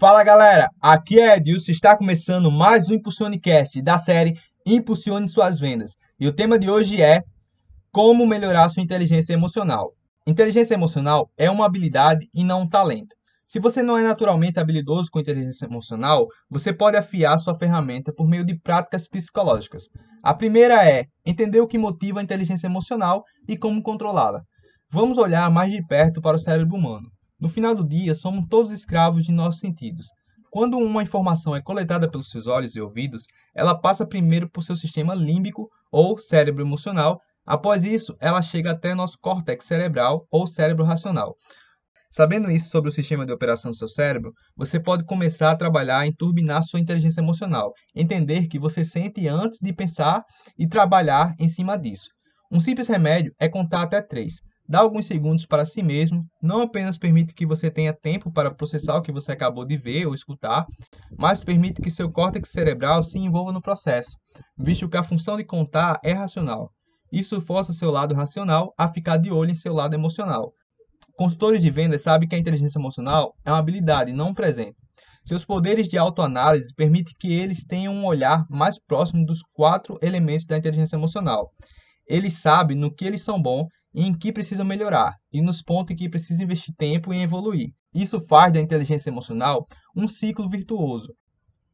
Fala galera, aqui é Edilson, está começando mais um Impulsionecast da série Impulsione Suas Vendas. E o tema de hoje é como melhorar sua inteligência emocional. Inteligência emocional é uma habilidade e não um talento. Se você não é naturalmente habilidoso com inteligência emocional, você pode afiar sua ferramenta por meio de práticas psicológicas. A primeira é entender o que motiva a inteligência emocional e como controlá-la. Vamos olhar mais de perto para o cérebro humano. No final do dia, somos todos escravos de nossos sentidos. Quando uma informação é coletada pelos seus olhos e ouvidos, ela passa primeiro por seu sistema límbico ou cérebro emocional. Após isso, ela chega até nosso córtex cerebral ou cérebro racional. Sabendo isso sobre o sistema de operação do seu cérebro, você pode começar a trabalhar em turbinar sua inteligência emocional, entender que você sente antes de pensar e trabalhar em cima disso. Um simples remédio é contar até três. Dá alguns segundos para si mesmo, não apenas permite que você tenha tempo para processar o que você acabou de ver ou escutar, mas permite que seu córtex cerebral se envolva no processo, visto que a função de contar é racional. Isso força seu lado racional a ficar de olho em seu lado emocional, Consultores de vendas sabem que a inteligência emocional é uma habilidade, não um presente. Seus poderes de autoanálise permitem que eles tenham um olhar mais próximo dos quatro elementos da inteligência emocional. Eles sabem no que eles são bons em que precisam melhorar, e nos pontos em que precisam investir tempo em evoluir. Isso faz da inteligência emocional um ciclo virtuoso.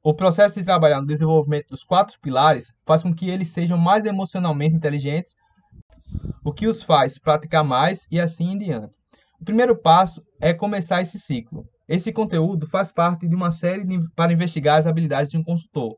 O processo de trabalhar no desenvolvimento dos quatro pilares faz com que eles sejam mais emocionalmente inteligentes, o que os faz praticar mais e assim em diante. O primeiro passo é começar esse ciclo. Esse conteúdo faz parte de uma série de, para investigar as habilidades de um consultor.